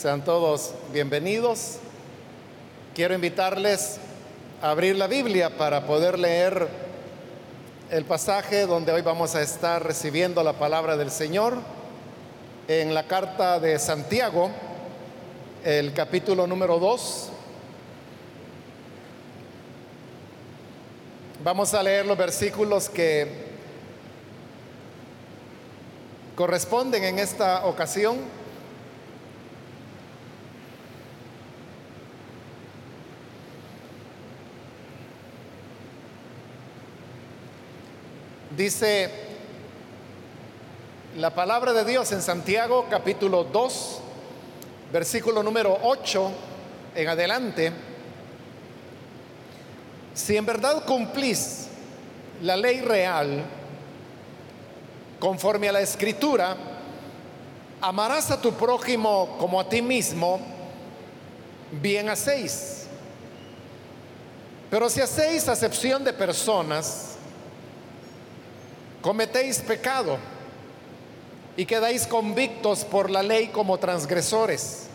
Sean todos bienvenidos. Quiero invitarles a abrir la Biblia para poder leer el pasaje donde hoy vamos a estar recibiendo la palabra del Señor en la carta de Santiago, el capítulo número 2. Vamos a leer los versículos que corresponden en esta ocasión. Dice la palabra de Dios en Santiago capítulo 2, versículo número 8 en adelante. Si en verdad cumplís la ley real, conforme a la escritura, amarás a tu prójimo como a ti mismo, bien hacéis. Pero si hacéis acepción de personas, cometéis pecado y quedáis convictos por la ley como transgresores.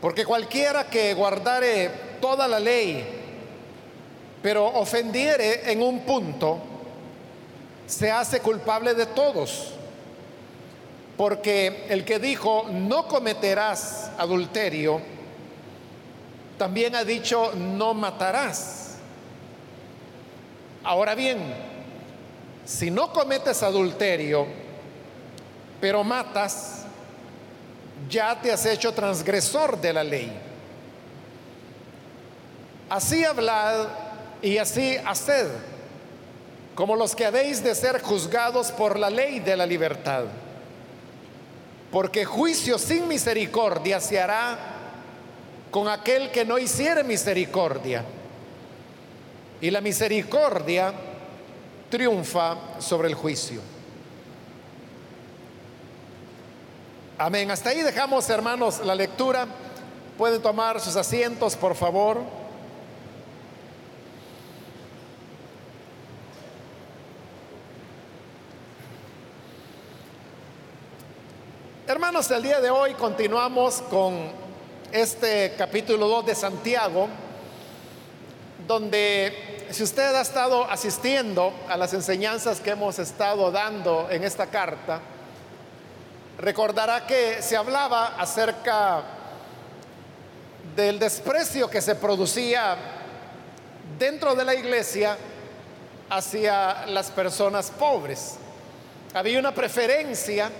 Porque cualquiera que guardare toda la ley, pero ofendiere en un punto, se hace culpable de todos. Porque el que dijo, no cometerás adulterio, también ha dicho, no matarás. Ahora bien, si no cometes adulterio, pero matas, ya te has hecho transgresor de la ley. Así hablad y así haced como los que habéis de ser juzgados por la ley de la libertad. Porque juicio sin misericordia se hará con aquel que no hiciere misericordia. Y la misericordia triunfa sobre el juicio. Amén. Hasta ahí dejamos, hermanos, la lectura. Pueden tomar sus asientos, por favor. Hermanos, el día de hoy continuamos con este capítulo 2 de Santiago, donde si usted ha estado asistiendo a las enseñanzas que hemos estado dando en esta carta, recordará que se hablaba acerca del desprecio que se producía dentro de la iglesia hacia las personas pobres. Había una preferencia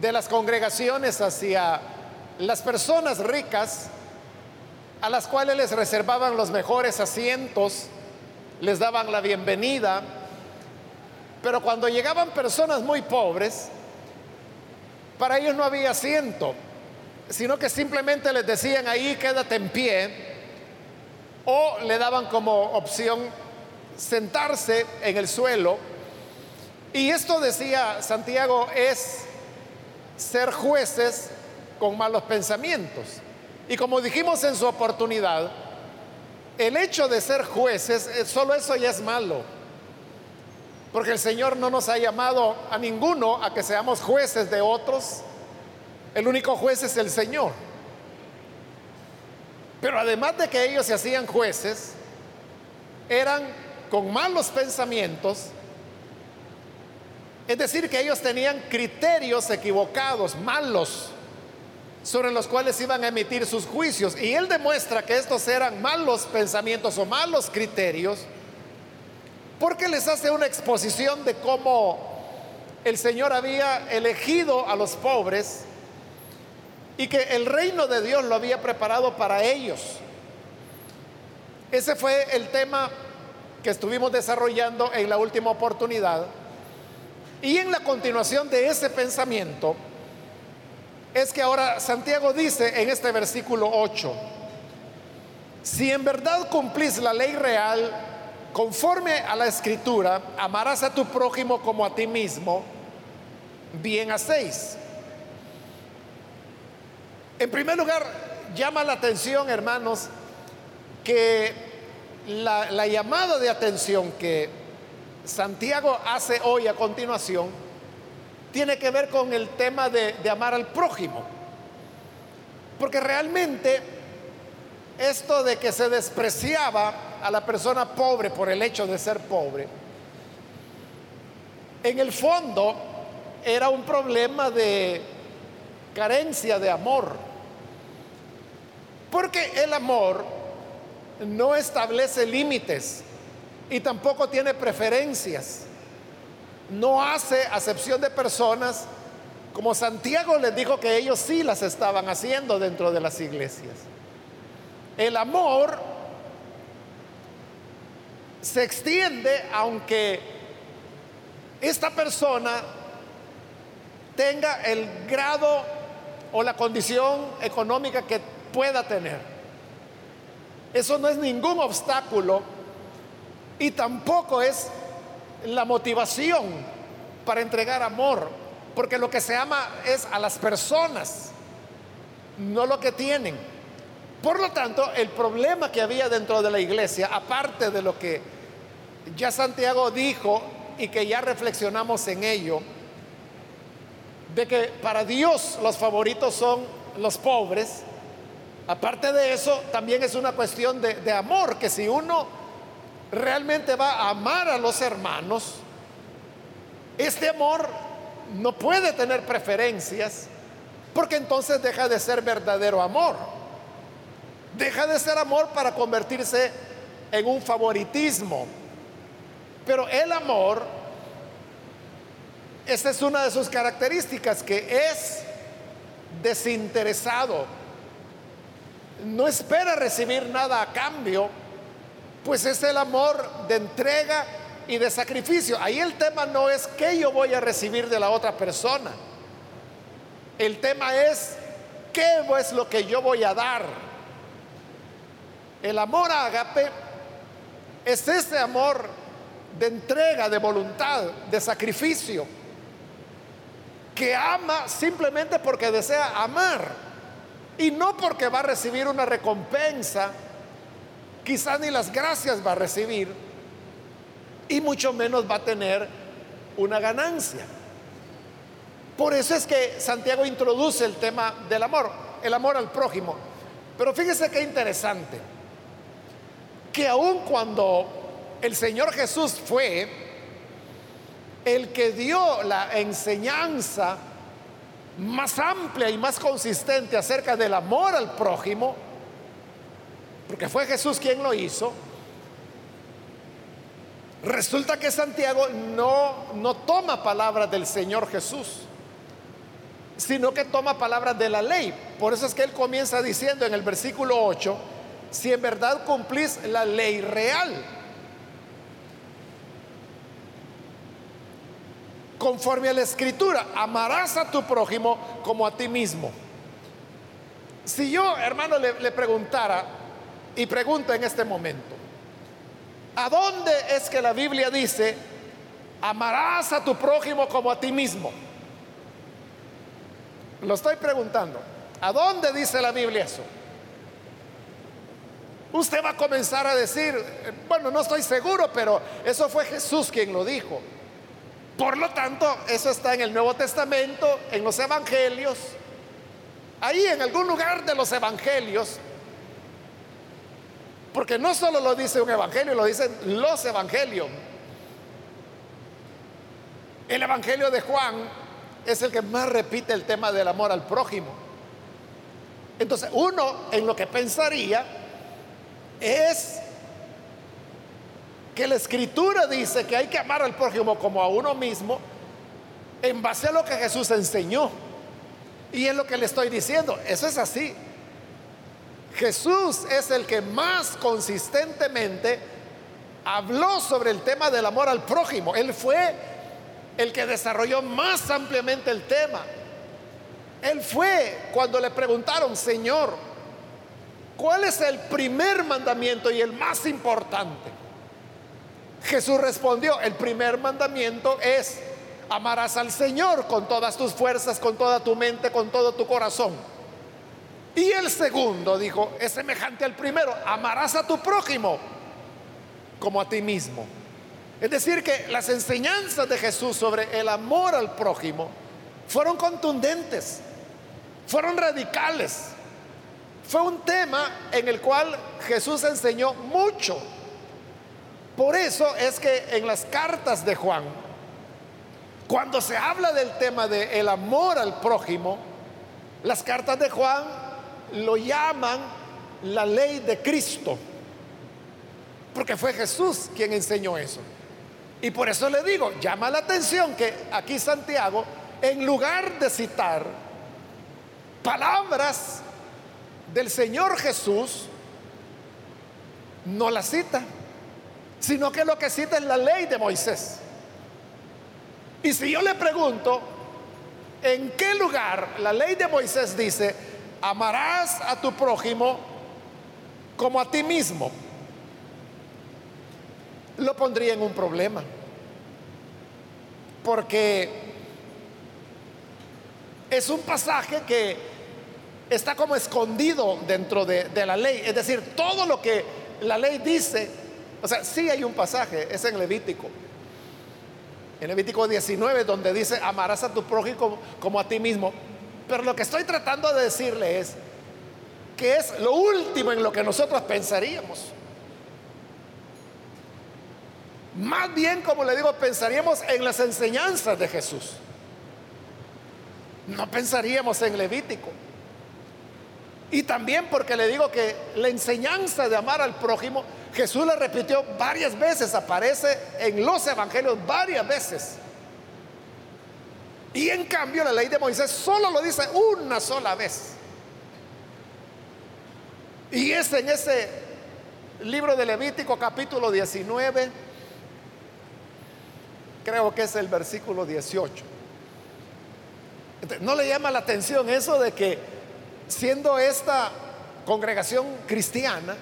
de las congregaciones hacia las personas ricas, a las cuales les reservaban los mejores asientos, les daban la bienvenida, pero cuando llegaban personas muy pobres, para ellos no había asiento, sino que simplemente les decían ahí quédate en pie, o le daban como opción sentarse en el suelo. Y esto decía Santiago es ser jueces con malos pensamientos. Y como dijimos en su oportunidad, el hecho de ser jueces, eh, solo eso ya es malo. Porque el Señor no nos ha llamado a ninguno a que seamos jueces de otros. El único juez es el Señor. Pero además de que ellos se hacían jueces, eran con malos pensamientos es decir, que ellos tenían criterios equivocados, malos, sobre los cuales iban a emitir sus juicios. Y él demuestra que estos eran malos pensamientos o malos criterios, porque les hace una exposición de cómo el Señor había elegido a los pobres y que el reino de Dios lo había preparado para ellos. Ese fue el tema que estuvimos desarrollando en la última oportunidad y en la continuación de ese pensamiento es que ahora Santiago dice en este versículo 8, si en verdad cumplís la ley real conforme a la escritura, amarás a tu prójimo como a ti mismo, bien hacéis. En primer lugar, llama la atención, hermanos, que la, la llamada de atención que Santiago hace hoy a continuación tiene que ver con el tema de, amar al prójimo. Porque realmente esto de que se despreciaba a la persona pobre por el hecho de ser pobre, en el fondo era un problema de carencia de amor. Porque el amor no establece límites y tampoco tiene preferencias. No hace acepción de personas como Santiago les dijo que ellos sí las estaban haciendo dentro de las iglesias. El amor se extiende aunque esta persona tenga el grado o la condición económica que pueda tener. Eso no es ningún obstáculo y tampoco es la motivación para entregar amor, porque lo que se ama es a las personas, no lo que tienen. Por lo tanto, el problema que había dentro de la iglesia, aparte de lo que ya Santiago dijo y que ya reflexionamos en ello, de que para Dios los favoritos son los pobres, aparte de eso, también es una cuestión de, amor, que si uno realmente va a amar a los hermanos, este amor no puede tener preferencias, porque entonces deja de ser verdadero amor. Deja de ser amor para convertirse en un favoritismo. Pero el amor, esta es una de sus características, que es desinteresado. No espera recibir nada a cambio, pues es el amor de entrega y de sacrificio. Ahí el tema no es qué yo voy a recibir de la otra persona. El tema es qué es lo que yo voy a dar. El amor a agape es ese amor de entrega, de voluntad, de sacrificio, que ama simplemente porque desea amar y no porque va a recibir una recompensa, quizá ni las gracias va a recibir y mucho menos va a tener una ganancia. Por eso es que Santiago introduce el tema del amor, el amor al prójimo. Pero fíjese qué interesante que aun cuando el Señor Jesús fue el que dio la enseñanza más amplia y más consistente acerca del amor al prójimo, porque fue Jesús quien lo hizo, resulta que Santiago no, no toma palabras del Señor Jesús, sino que toma palabras de la ley. Por eso es que él comienza diciendo en el versículo 8, si en verdad cumplís la ley real. Conforme a la escritura, amarás a tu prójimo como a ti mismo. Si yo, hermano, le, le preguntara, y pregunto en este momento, ¿a dónde es que la Biblia dice, amarás a tu prójimo como a ti mismo? Lo estoy preguntando. ¿A dónde dice la Biblia eso? Usted va a comenzar a decir, bueno, no estoy seguro, pero eso fue Jesús quien lo dijo. Por lo tanto, eso está en el Nuevo Testamento, en los Evangelios. Ahí en algún lugar de los Evangelios, porque no solo lo dice un Evangelio, lo dicen los Evangelios. El Evangelio de Juan es el que más repite el tema del amor al prójimo. Entonces, uno en lo que pensaría es que la escritura dice que hay que amar al prójimo como a uno mismo en base a lo que Jesús enseñó. Y es lo que le estoy diciendo, eso es así. Jesús es el que más consistentemente habló sobre el tema del amor al prójimo. Él fue el que desarrolló más ampliamente el tema. Él fue cuando le preguntaron, Señor, ¿Cuál es el primer mandamiento y el más importante? Jesús respondió, el primer mandamiento es, amarás al Señor con todas tus fuerzas, con toda tu mente, con todo tu corazón. Y el segundo, dijo, es semejante al primero, amarás a tu prójimo como a ti mismo. Es decir, que las enseñanzas de Jesús sobre el amor al prójimo fueron contundentes, fueron radicales. Fue un tema en el cual Jesús enseñó mucho. Por eso es que en las cartas de Juan, cuando se habla del tema del el amor al prójimo, las cartas de Juan lo llaman la ley de Cristo. Porque fue Jesús quien enseñó eso. Y por eso le digo, llama la atención que aquí Santiago, en lugar de citar palabras del Señor Jesús, no la cita, sino que lo que cita es la ley de Moisés. Y si yo le pregunto, ¿en qué lugar la ley de Moisés dice, amarás a tu prójimo como a ti mismo? Lo pondría en un problema. Porque es un pasaje que está como escondido dentro de, la ley. Es decir, todo lo que la ley dice, o sea, sí hay un pasaje, es en Levítico en Levítico 19, donde dice, amarás a tu prójimo como, a ti mismo. Pero lo que estoy tratando de decirle es que es lo último en lo que nosotros pensaríamos. Más bien, como le digo, pensaríamos en las enseñanzas de Jesús. No pensaríamos en Levítico. Y también porque le digo que la enseñanza de amar al prójimo Jesús la repitió varias veces, aparece en los evangelios varias veces. Y en cambio la ley de Moisés solo lo dice una sola vez. Y es en ese libro de Levítico capítulo 19, creo que es el versículo 18. ¿No le llama la atención eso de que siendo esta congregación cristiana,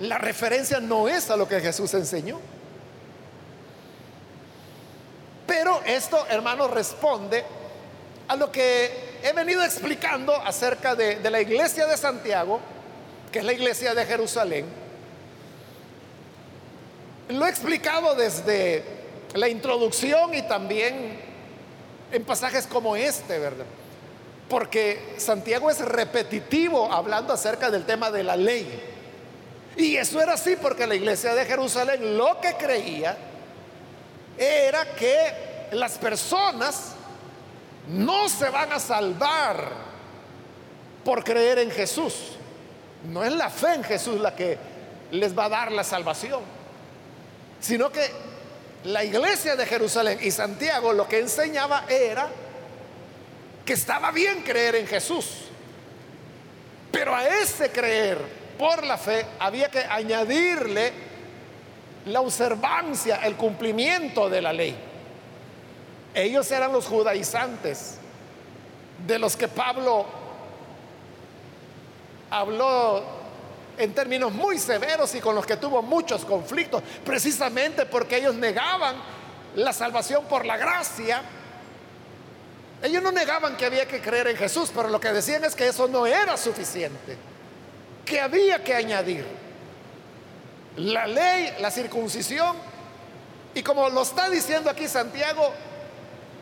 la referencia no es a lo que Jesús enseñó. Pero esto, hermanos, responde a lo que he venido explicando acerca de, de, la iglesia de Santiago, que es la iglesia de Jerusalén. Lo he explicado desde la introducción y también en pasajes como este, ¿verdad? Porque Santiago es repetitivo hablando acerca del tema de la ley. Y eso era así porque la iglesia de Jerusalén lo que creía era que las personas no se van a salvar por creer en Jesús. No es la fe en Jesús la que les va a dar la salvación, sino que la iglesia de Jerusalén y Santiago lo que enseñaba era que estaba bien creer en Jesús, pero a ese creer por la fe, había que añadirle la observancia, el cumplimiento de la ley. Ellos eran los judaizantes, de los que Pablo habló en términos muy severos y con los que tuvo muchos conflictos, precisamente porque ellos negaban la salvación por la gracia. Ellos no negaban que había que creer en Jesús, pero lo que decían es que eso no era suficiente que había que añadir. La ley, la circuncisión, y como lo está diciendo aquí Santiago,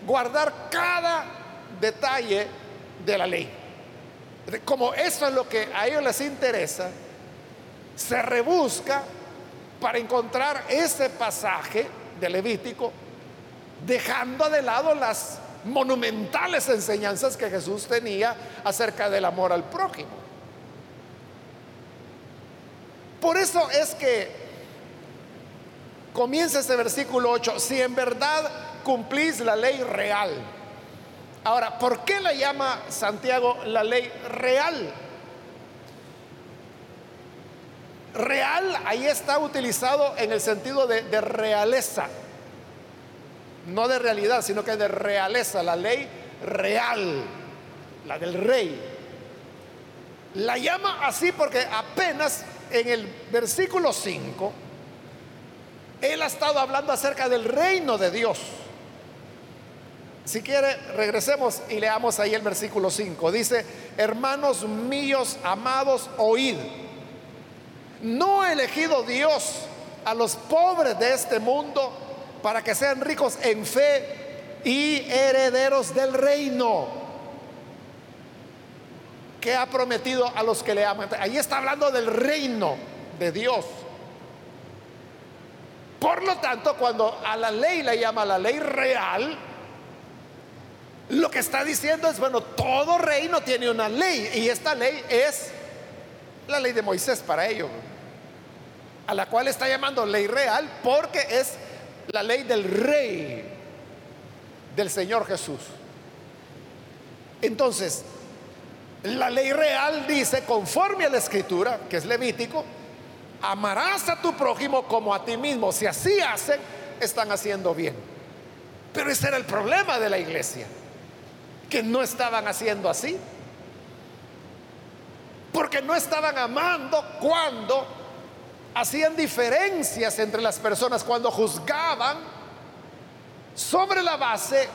guardar cada detalle de la ley. Como eso es lo que a ellos les interesa, se rebusca para encontrar ese pasaje de Levítico, dejando de lado las monumentales enseñanzas que Jesús tenía acerca del amor al prójimo. Por eso es que comienza este versículo 8, si en verdad cumplís la ley real. Ahora, ¿por qué la llama Santiago la ley real? Real ahí está utilizado en el sentido de, de realeza, no de realidad, sino que de realeza, la ley real, la del rey. La llama así porque apenas en el versículo 5, él ha estado hablando acerca del reino de Dios. Si quiere, regresemos y leamos ahí el versículo 5. Dice, hermanos míos, amados, oíd. No ha elegido Dios a los pobres de este mundo para que sean ricos en fe y herederos del reino que ha prometido a los que le aman. Ahí está hablando del reino de Dios. Por lo tanto, cuando a la ley le llama la ley real, lo que está diciendo es, bueno, todo reino tiene una ley y esta ley es la ley de Moisés para ellos, a la cual está llamando ley real porque es la ley del rey, del Señor Jesús. Entonces, la ley real dice, conforme a la escritura, que es Levítico, amarás a tu prójimo como a ti mismo. Si así hacen, están haciendo bien. Pero ese era el problema de la iglesia, que no estaban haciendo así. Porque no estaban amando cuando hacían diferencias entre las personas, cuando juzgaban sobre la base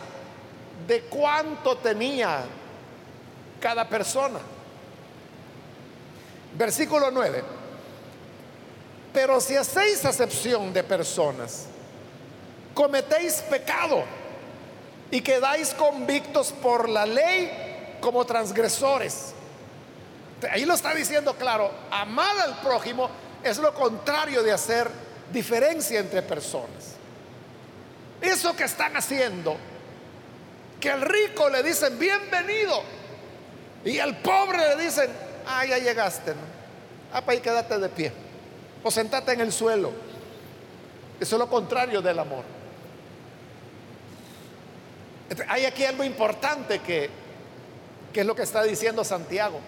de cuánto tenía cada persona. Versículo 9. Pero si hacéis acepción de personas, cometéis pecado y quedáis convictos por la ley como transgresores. Ahí lo está diciendo claro, amar al prójimo es lo contrario de hacer diferencia entre personas. Eso que están haciendo, que al rico le dicen bienvenido y al pobre le dicen, ah, ya llegaste, ¿no? Ah, para ahí quédate de pie o sentate en el suelo. Eso es lo contrario del amor. Hay aquí algo importante que, es lo que está diciendo Santiago.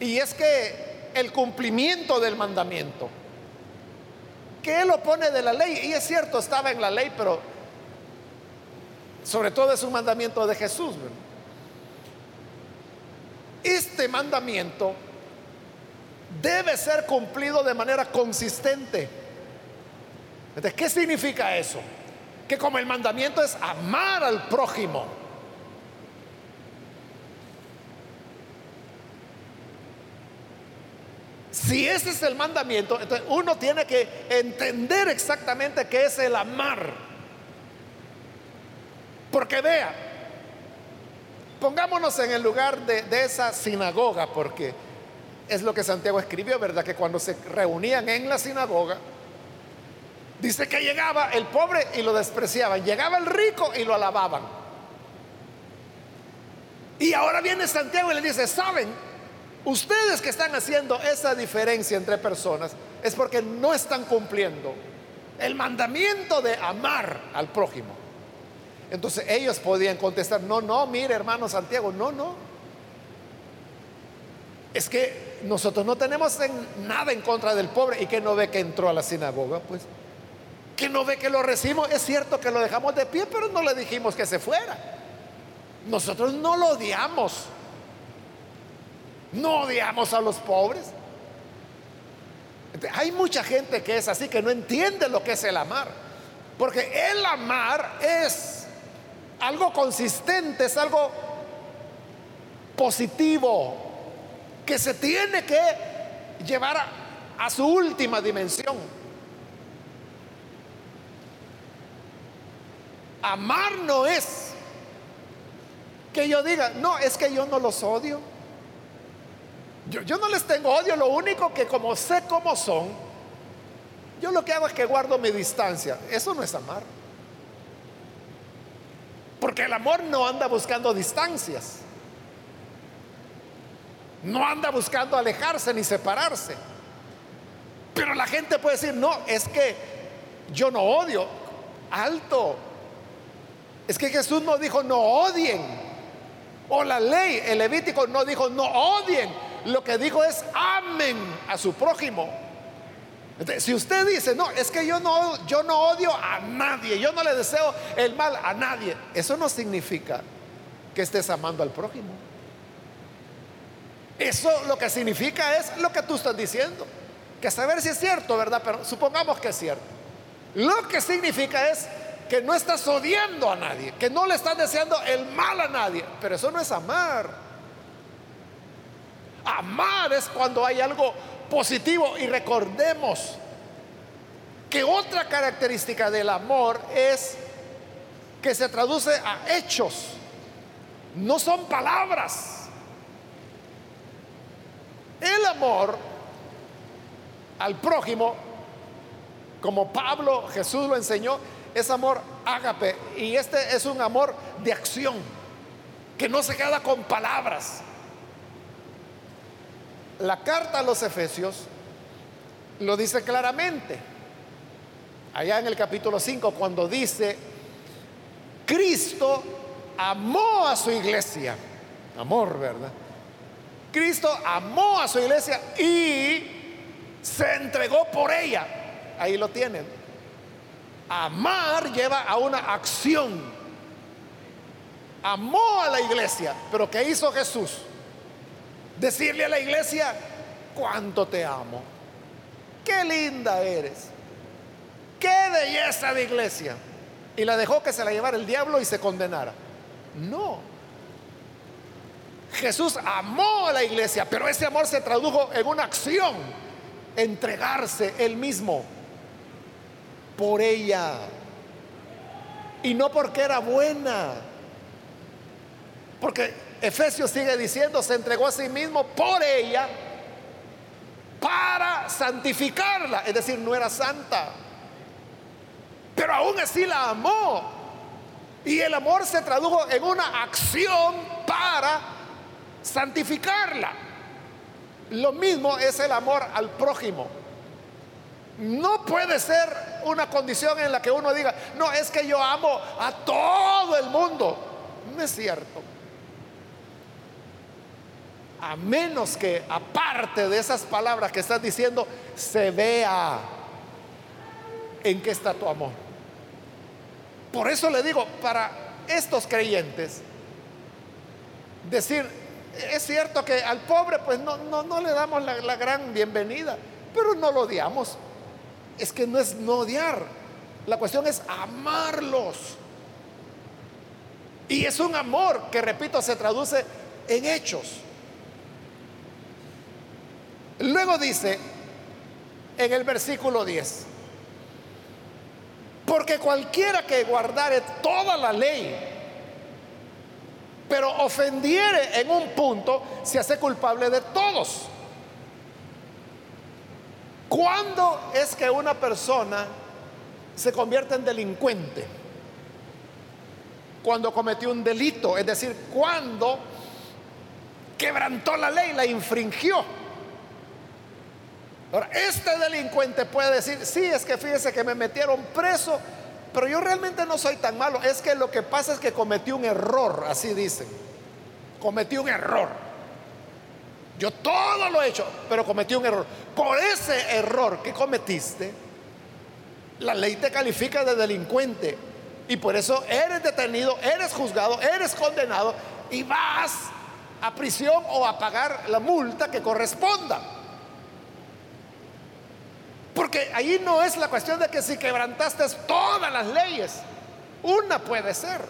Y es que el cumplimiento del mandamiento, que él lo pone de la ley, y es cierto, estaba en la ley, pero sobre todo es un mandamiento de Jesús. Este mandamiento debe ser cumplido de manera consistente. ¿Qué significa eso? Que como el mandamiento es amar al prójimo, Si ese es el mandamiento, entonces uno tiene que entender exactamente qué es el amar. Porque vea, pongámonos en el lugar de, esa sinagoga, porque es lo que Santiago escribió, ¿verdad? Que cuando se reunían en la sinagoga, dice que llegaba el pobre y lo despreciaban, llegaba el rico y lo alababan. Y ahora viene Santiago y le dice, ¿saben? Ustedes que están haciendo esa diferencia entre personas es porque no están cumpliendo el mandamiento de amar al prójimo. Entonces ellos podían contestar, no, no, mire hermano Santiago, no, no. Es que nosotros no tenemos nada en contra del pobre y que no ve que entró a la sinagoga, pues. Que no ve que lo recibimos. Es cierto que lo dejamos de pie, pero no le dijimos que se fuera. Nosotros no lo odiamos. No odiamos a los pobres. Hay mucha gente que es así, que no entiende lo que es el amar. Porque el amar es algo consistente, es algo positivo, que se tiene que llevar a, su última dimensión. Amar no es que yo diga, no, es que yo no los odio. Yo, yo, no les tengo odio, lo único que como sé cómo son, yo lo que hago es que guardo mi distancia. Eso no es amar. El amor no anda buscando distancias. No anda buscando alejarse ni separarse. Pero la gente puede decir, no, es que yo no odio. Alto. Es que Jesús no dijo no odien. O la ley, el Levítico no dijo no odien. Lo que dijo es amen a su prójimo. Si usted dice, no, es que yo no, yo no odio a nadie, yo no le deseo el mal a nadie, eso no significa que estés amando al prójimo. Eso lo que significa es lo que tú estás diciendo. Que saber si es cierto, ¿verdad? Pero supongamos que es cierto. Lo que significa es que no estás odiando a nadie, que no le estás deseando el mal a nadie. Pero eso no es amar. Amar es cuando hay algo positivo y recordemos que otra característica del amor es que se traduce a hechos, no son palabras. El amor al prójimo, como Pablo Jesús lo enseñó, es amor ágape. Y este es un amor de acción, que no se queda con palabras. La carta a los Efesios lo dice claramente. Allá en el capítulo 5, cuando dice, Cristo amó a su iglesia. Amor, ¿verdad? Cristo amó a su iglesia y se entregó por ella. Ahí lo tienen. Amar lleva a una acción. Amó a la iglesia, pero ¿qué hizo Jesús? Decirle a la iglesia, cuánto te amo. Qué linda eres. Qué belleza de iglesia. Y la dejó que se la llevara el diablo y se condenara. No. Jesús amó a la iglesia, pero ese amor se tradujo en una acción, entregarse él mismo por ella. Y no porque era buena. Porque Efesios sigue diciendo, se entregó a sí mismo por ella para santificarla. Es decir, no era santa. Pero aún así la amó. Y el amor se tradujo en una acción para santificarla. Lo mismo es el amor al prójimo. No puede ser una condición en la que uno diga, no, es que yo amo a todo el mundo. No es cierto. A menos que aparte de esas palabras que estás diciendo, se vea en qué está tu amor. Por eso le digo, para estos creyentes, decir, es cierto que al pobre pues no, no, le damos la, la gran bienvenida, pero no lo odiamos. Es que no es no odiar, la cuestión es amarlos. Y es un amor que, repito, se traduce en hechos. Luego dice en el versículo 10, porque cualquiera que guardare toda la ley, pero ofendiere en un punto, se hace culpable de todos. ¿Cuándo es que una persona se convierte en delincuente? Cuando cometió un delito, es decir, cuando quebrantó la ley, la infringió. Ahora, este delincuente puede decir, sí, es que fíjese que me metieron preso, pero yo realmente no soy tan malo. Es que lo que pasa es que cometí un error, así dicen. Cometí un error. Yo todo lo he hecho, pero cometí un error. Por ese error que cometiste, la ley te califica de delincuente. Y por eso eres detenido, eres juzgado, eres condenado y vas a prisión o a pagar la multa que corresponda. Porque ahí no es la cuestión de que si quebrantaste todas las leyes, una puede ser.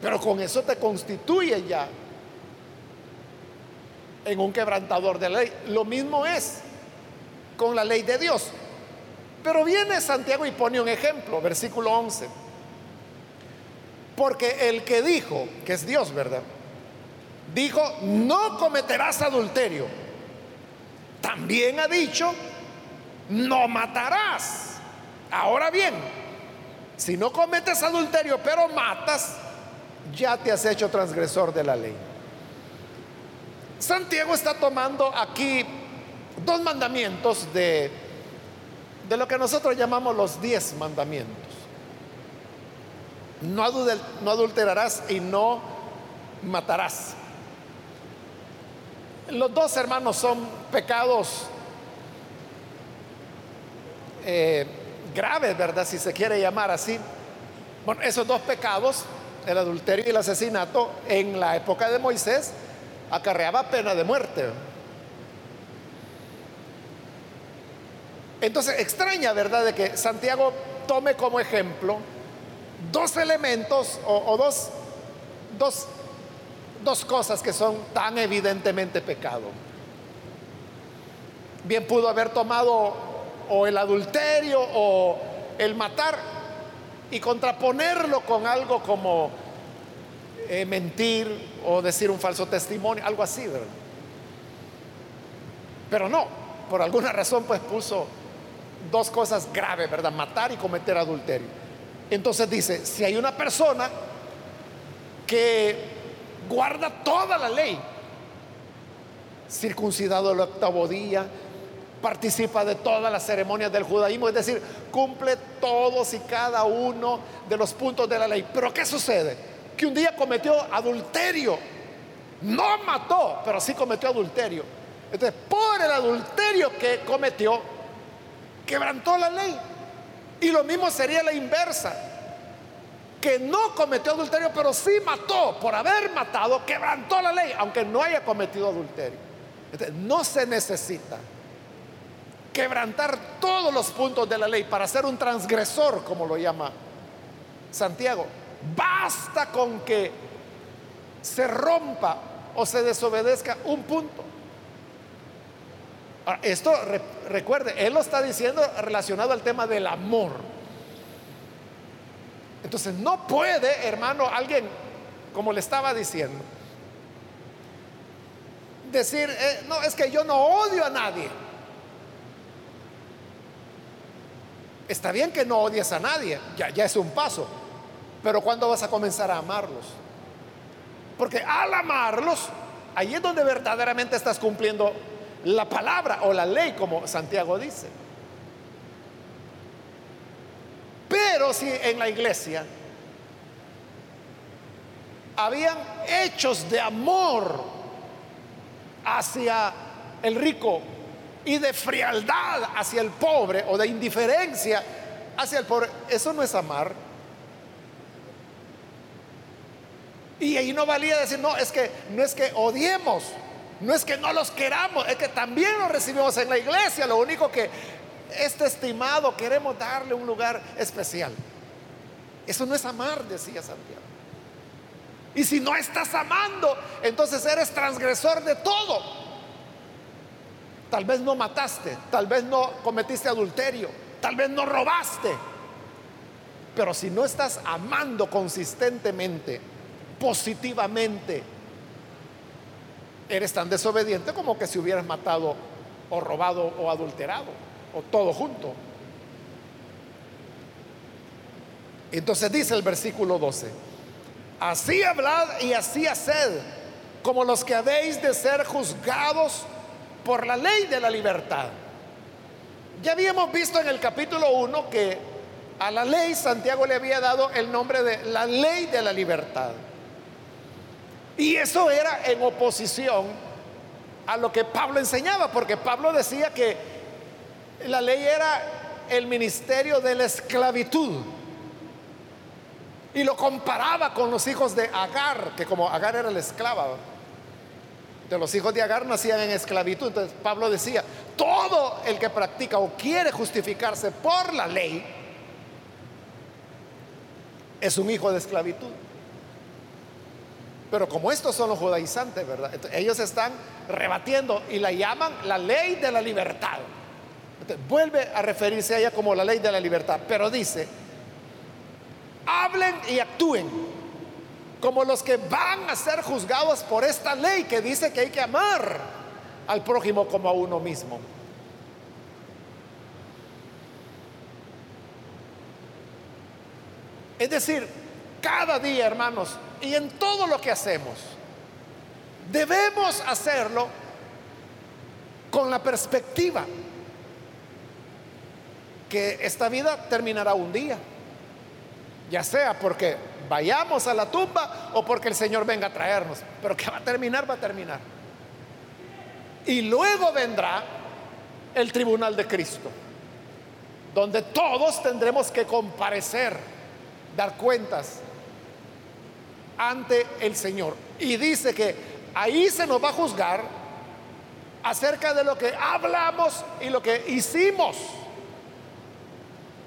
Pero con eso te constituye ya en un quebrantador de ley. Lo mismo es con la ley de Dios. Pero viene Santiago y pone un ejemplo, versículo 11. Porque el que dijo, que es Dios, ¿verdad? Dijo, no cometerás adulterio también ha dicho, no matarás. Ahora bien, si no cometes adulterio pero matas, ya te has hecho transgresor de la ley. Santiago está tomando aquí dos mandamientos de, de lo que nosotros llamamos los diez mandamientos. No, adulterarás y no matarás. Los dos hermanos son pecados eh, graves, ¿verdad? Si se quiere llamar así. Bueno, esos dos pecados, el adulterio y el asesinato, en la época de Moisés, acarreaba pena de muerte. Entonces, extraña, ¿verdad?, de que Santiago tome como ejemplo dos elementos o, dos, dos dos cosas que son tan evidentemente pecado. Bien pudo haber tomado o el adulterio o el matar, y contraponerlo con algo como eh, mentir o decir un falso testimonio, algo así, ¿verdad? Pero no, por alguna razón pues puso dos cosas graves, ¿verdad? Matar y cometer adulterio. Entonces dice, si hay una persona que guarda toda la ley, circuncidado el octavo día, participa de todas las ceremonias del judaísmo, es decir, cumple todos y cada uno de los puntos de la ley. Pero ¿qué sucede? Que un día cometió adulterio. No mató, pero sí cometió adulterio. Entonces, por el adulterio que cometió, quebrantó la ley. Y lo mismo sería la inversa. Que no cometió adulterio, pero sí mató. Por haber matado, quebrantó la ley, aunque no haya cometido adulterio. No se necesita quebrantar todos los puntos de la ley para ser un transgresor, como lo llama Santiago. Basta con que se rompa o se desobedezca un punto. esto, recuerde, él lo está diciendo relacionado al tema del amor. Entonces, no puede, hermano, alguien, como le estaba diciendo, decir, eh, no, es que yo no odio a nadie. Está bien que no odies a nadie, ya, ya es un paso, pero ¿cuándo vas a comenzar a amarlos? Porque al amarlos, ahí es donde verdaderamente estás cumpliendo la palabra o la ley, como Santiago dice. Si en la iglesia habían hechos de amor hacia el rico y de frialdad hacia el pobre o de indiferencia hacia el pobre, eso no es amar. Y ahí no valía decir, no, es que no es que odiemos, no es que no los queramos, es que también los recibimos en la iglesia, lo único que este estimado queremos darle un lugar especial. Eso no es amar, decía Santiago. Y si no estás amando, entonces eres transgresor de todo. Tal vez no mataste, tal vez no cometiste adulterio, tal vez no robaste. Pero si no estás amando consistentemente, positivamente, eres tan desobediente como que si hubieras matado o robado o adulterado, o todo junto. Entonces dice el versículo 12, así hablad y así haced, como los que habéis de ser juzgados por la ley de la libertad. Ya habíamos visto en el capítulo 1 que a la ley Santiago le había dado el nombre de la ley de la libertad. Y eso era en oposición a lo que Pablo enseñaba, porque Pablo decía que la ley era el ministerio de la esclavitud. Y lo comparaba con los hijos de Agar, que como Agar era la esclava de los hijos de Agar nacían en esclavitud. Entonces Pablo decía, todo el que practica o quiere justificarse por la ley es un hijo de esclavitud. Pero como estos son los judaizantes, ¿verdad? ellos están rebatiendo y la llaman la ley de la libertad. Vuelve a referirse a ella como la ley de la libertad, pero dice, hablen y actúen como los que van a ser juzgados por esta ley que dice que hay que amar al prójimo como a uno mismo. Es decir, cada día, hermanos, y en todo lo que hacemos, debemos hacerlo con la perspectiva que esta vida terminará un día, ya sea porque vayamos a la tumba o porque el Señor venga a traernos. Pero que va a terminar, va a terminar. Y luego vendrá el tribunal de Cristo, donde todos tendremos que comparecer, dar cuentas ante el Señor. Y dice que ahí se nos va a juzgar acerca de lo que hablamos y lo que hicimos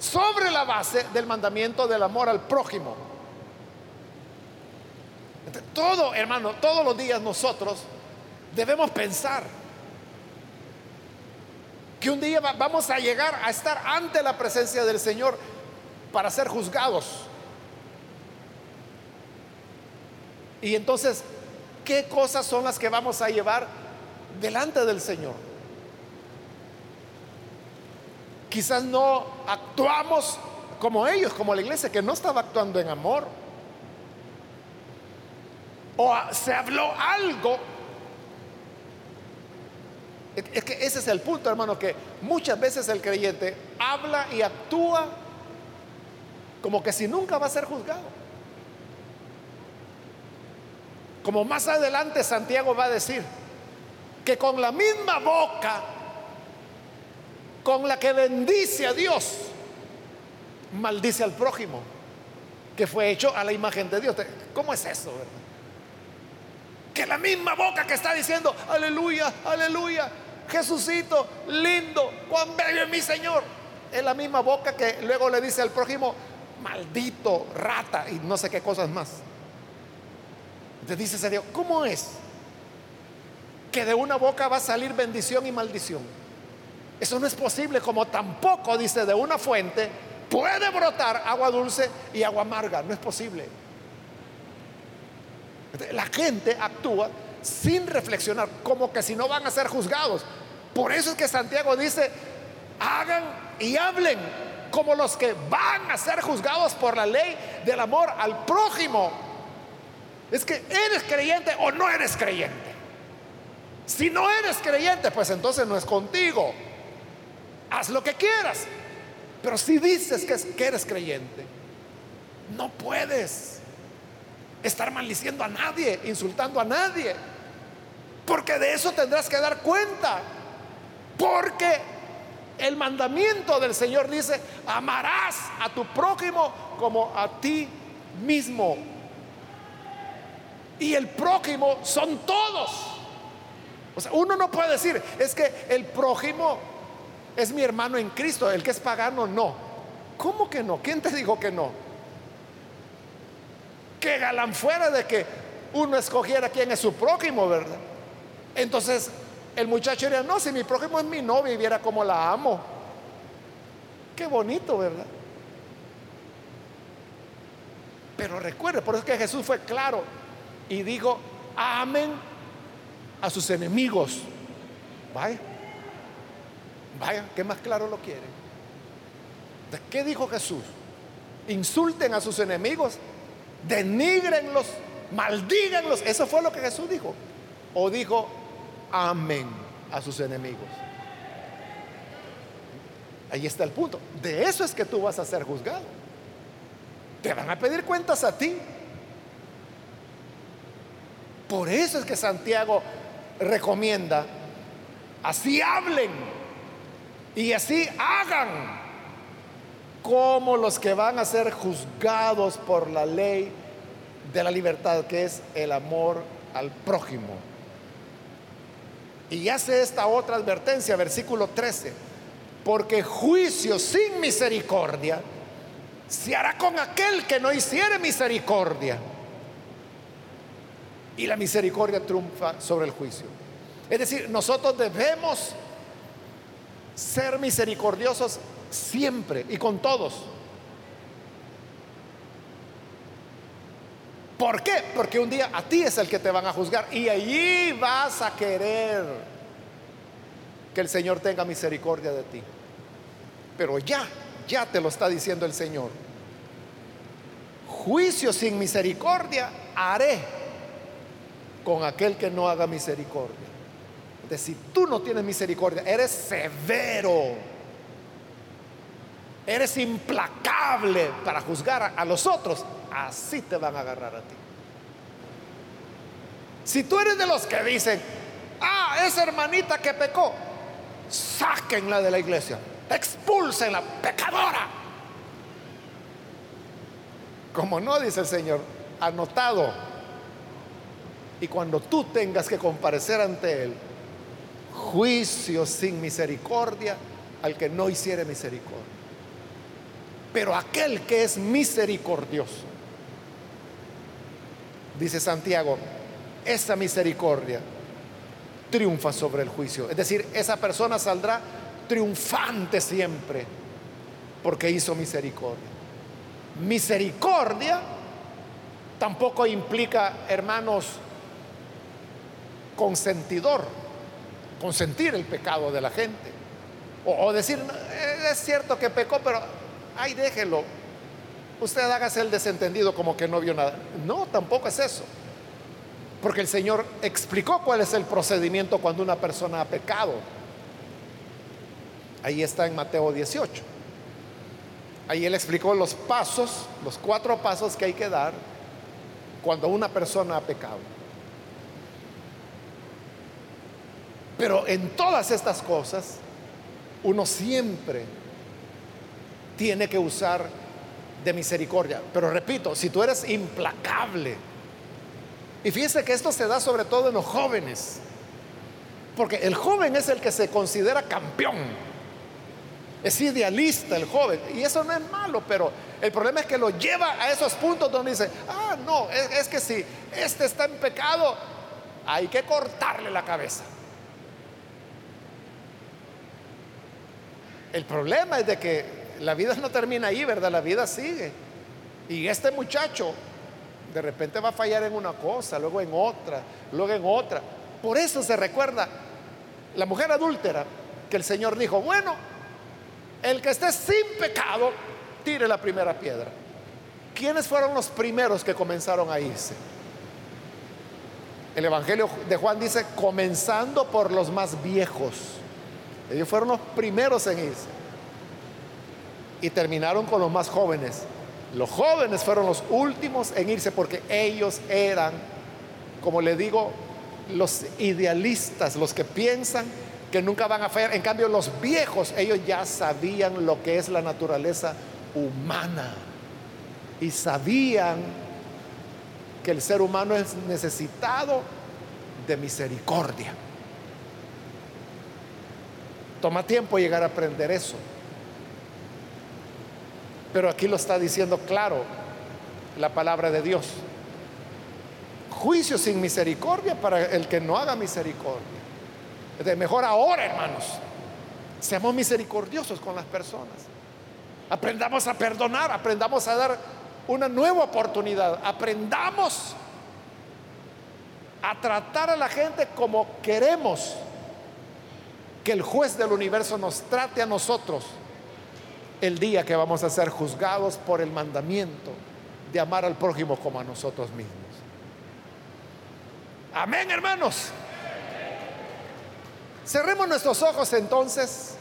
sobre la base del mandamiento del amor al prójimo. Todo, hermano, todos los días nosotros debemos pensar que un día vamos a llegar a estar ante la presencia del Señor para ser juzgados. Y entonces, ¿qué cosas son las que vamos a llevar delante del Señor? Quizás no actuamos como ellos, como la iglesia, que no estaba actuando en amor. O se habló algo. Es que ese es el punto, hermano, que muchas veces el creyente habla y actúa como que si nunca va a ser juzgado. Como más adelante Santiago va a decir, que con la misma boca con la que bendice a Dios, maldice al prójimo, que fue hecho a la imagen de Dios. ¿Cómo es eso? Que la misma boca que está diciendo, aleluya, aleluya, Jesucito, lindo, cuán bello es mi Señor. Es la misma boca que luego le dice al prójimo, maldito, rata y no sé qué cosas más. Entonces dice Dios, ¿cómo es? Que de una boca va a salir bendición y maldición. Eso no es posible, como tampoco dice de una fuente puede brotar agua dulce y agua amarga. No es posible. La gente actúa sin reflexionar, como que si no van a ser juzgados. Por eso es que Santiago dice, hagan y hablen como los que van a ser juzgados por la ley del amor al prójimo. Es que eres creyente o no eres creyente. Si no eres creyente, pues entonces no es contigo haz lo que quieras. Pero si dices que, eres creyente, no puedes estar maldiciendo a nadie, insultando a nadie. Porque de eso tendrás que dar cuenta. Porque el mandamiento del Señor dice, amarás a tu prójimo como a ti mismo. Y el prójimo son todos. O sea, uno no puede decir, es que el prójimo es mi hermano en Cristo, el que es pagano no. ¿Cómo que no? ¿Quién te dijo que no? Que galán fuera de que uno escogiera quién es su prójimo, ¿verdad? Entonces el muchacho diría, no, si mi prójimo es mi novia y viera cómo la amo. Qué bonito, ¿verdad? Pero recuerde, por eso es que Jesús fue claro y dijo, amen a sus enemigos. Vaya. Vaya, ¿qué más claro lo quiere? ¿De qué dijo Jesús? Insulten a sus enemigos, denigrenlos, maldíganlos. Eso fue lo que Jesús dijo. O dijo, amén a sus enemigos. Ahí está el punto. De eso es que tú vas a ser juzgado. Te van a pedir cuentas a ti. Por eso es que Santiago recomienda, así hablen y así hagan como los que van a ser juzgados por la ley de la libertad, que es el amor al prójimo. Y hace esta otra advertencia, versículo 13, porque juicio sin misericordia se hará con aquel que no hiciere misericordia. Y la misericordia triunfa sobre el juicio. Es decir, nosotros debemos ser misericordiosos siempre y con todos. ¿Por qué? Porque un día a ti es el que te van a juzgar y allí vas a querer que el Señor tenga misericordia de ti. Pero ya, ya te lo está diciendo el Señor. Juicio sin misericordia haré con aquel que no haga misericordia si tú no tienes misericordia, eres severo, eres implacable para juzgar a los otros, así te van a agarrar a ti. Si tú eres de los que dicen, ah, esa hermanita que pecó, sáquenla de la iglesia, expulsenla, pecadora. Como no, dice el Señor, anotado. Y cuando tú tengas que comparecer ante Él, juicio sin misericordia al que no hiciere misericordia. Pero aquel que es misericordioso, dice Santiago, esa misericordia triunfa sobre el juicio. Es decir, esa persona saldrá triunfante siempre porque hizo misericordia. misericordia tampoco implica, hermanos, consentidor, consentir el pecado de la gente. O, decir, es cierto que pecó, pero ay, déjelo. Usted hágase el desentendido como que no vio nada. No, tampoco es eso. Porque el Señor explicó cuál es el procedimiento cuando una persona ha pecado. Ahí está en Mateo 18. Ahí Él explicó los pasos, los cuatro pasos que hay que dar cuando una persona ha pecado. Pero en todas estas cosas, uno siempre tiene que usar de misericordia. Pero repito, si tú eres implacable, y fíjese que esto se da sobre todo en los jóvenes, porque el joven es el que se considera campeón, es idealista el joven, y eso no es malo, pero el problema es que lo lleva a esos puntos donde dice, ah, no, es, que si este está en pecado, hay que cortarle la cabeza. El problema es de que la vida no termina ahí, ¿verdad? La vida sigue. Y este muchacho de repente va a fallar en una cosa, luego en otra, luego en otra. Por eso se recuerda la mujer adúltera que el Señor dijo, bueno, el que esté sin pecado, tire la primera piedra. ¿Quiénes fueron los primeros que comenzaron a irse? El Evangelio de Juan dice, comenzando por los más viejos. Ellos fueron los primeros en irse. Y terminaron con los más jóvenes. Los jóvenes fueron los últimos en irse porque ellos eran, como le digo, los idealistas, los que piensan que nunca van a fallar. En cambio, los viejos, ellos ya sabían lo que es la naturaleza humana y sabían que el ser humano es necesitado de misericordia. Toma tiempo llegar a aprender eso. Pero aquí lo está diciendo claro la palabra de Dios. Juicio sin misericordia para el que no haga misericordia. De mejor ahora, hermanos, seamos misericordiosos con las personas. Aprendamos a perdonar, aprendamos a dar una nueva oportunidad. Aprendamos a tratar a la gente como queremos que el juez del universo nos trate a nosotros el día que vamos a ser juzgados por el mandamiento de amar al prójimo como a nosotros mismos. Amén, hermanos. Cerremos nuestros ojos entonces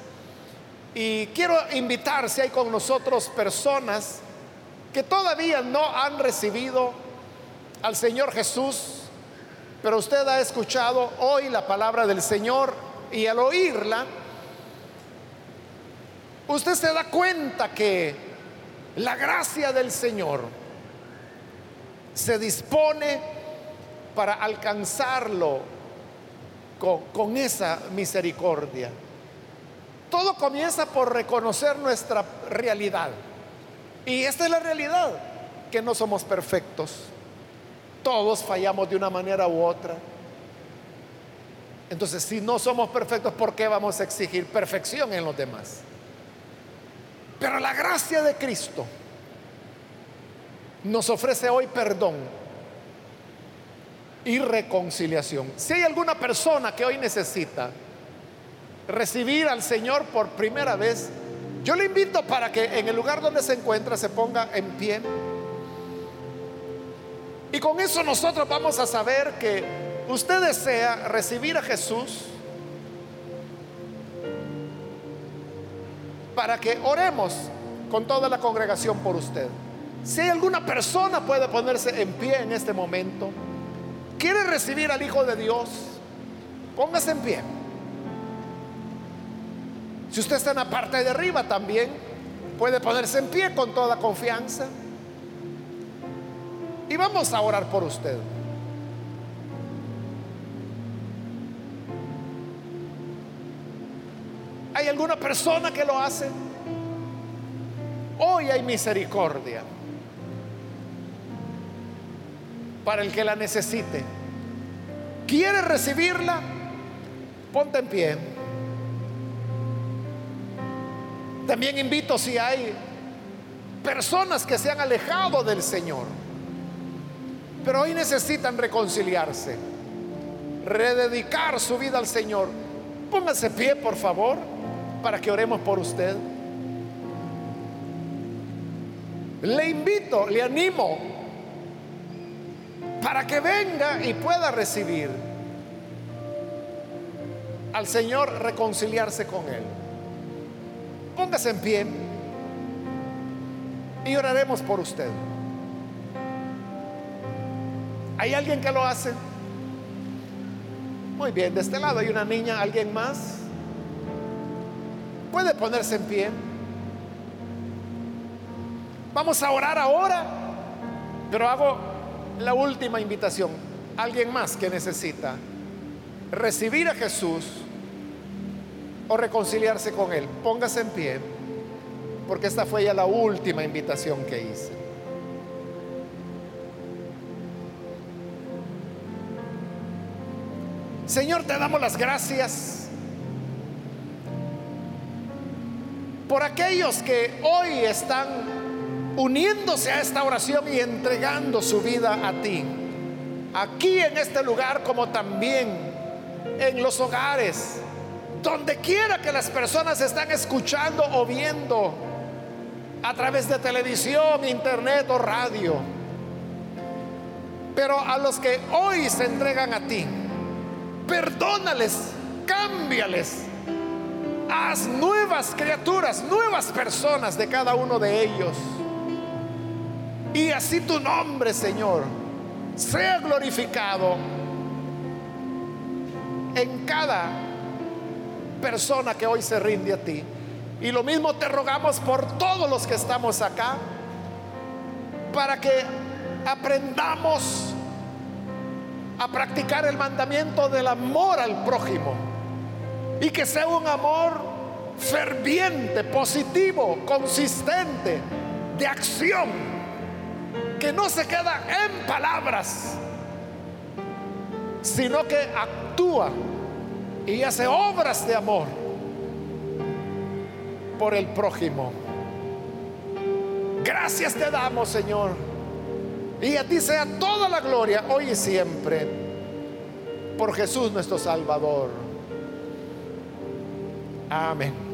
y quiero invitar si hay con nosotros personas que todavía no han recibido al Señor Jesús, pero usted ha escuchado hoy la palabra del Señor y al oírla, usted se da cuenta que la gracia del Señor se dispone para alcanzarlo con, esa misericordia. Todo comienza por reconocer nuestra realidad. Y esta es la realidad, que no somos perfectos. Todos fallamos de una manera u otra. Entonces, si no somos perfectos, ¿por qué vamos a exigir perfección en los demás? Pero la gracia de Cristo nos ofrece hoy perdón y reconciliación. Si hay alguna persona que hoy necesita recibir al Señor por primera vez, yo le invito para que en el lugar donde se encuentra se ponga en pie. Y con eso nosotros vamos a saber que usted desea recibir a Jesús, para que oremos con toda la congregación por usted. Si hay alguna persona puede ponerse en pie en este momento, quiere recibir al Hijo de Dios, póngase en pie. Si usted está en la parte de arriba también, puede ponerse en pie con toda confianza. Y vamos a orar por usted. ¿Hay alguna persona que lo hace? Hoy hay misericordia para el que la necesite. ¿Quiere recibirla? Ponte en pie. También invito si hay personas que se han alejado del Señor, pero hoy necesitan reconciliarse, rededicar su vida al Señor. Póngase pie, por favor, para que oremos por usted. Le invito, le animo para que venga y pueda recibir al Señor reconciliarse con Él. Póngase en pie y oraremos por usted. ¿Hay alguien que lo hace? Muy bien, de este lado hay una niña, ¿alguien más? Puede ponerse en pie. Vamos a orar ahora, pero hago la última invitación. ¿Alguien más que necesita recibir a Jesús o reconciliarse con Él? Póngase en pie, porque esta fue ya la última invitación que hice. Señor, te damos las gracias por aquellos que hoy están uniéndose a esta oración y entregando su vida a ti. Aquí en este lugar como también en los hogares, donde quiera que las personas están escuchando o viendo a través de televisión, internet o radio. Pero a los que hoy se entregan a ti, perdónales, cámbiales, haz nuevas criaturas, nuevas personas de cada uno de ellos. Y así tu nombre, Señor, sea glorificado en cada persona que hoy se rinde a ti. Y lo mismo te rogamos por todos los que estamos acá, para que aprendamos a practicar el mandamiento del amor al prójimo y que sea un amor ferviente, positivo, consistente, de acción, que no se queda en palabras, sino que actúa y hace obras de amor por el prójimo. Gracias te damos, Señor y a ti sea toda la gloria hoy y siempre. Por Jesús nuestro Salvador. Amén.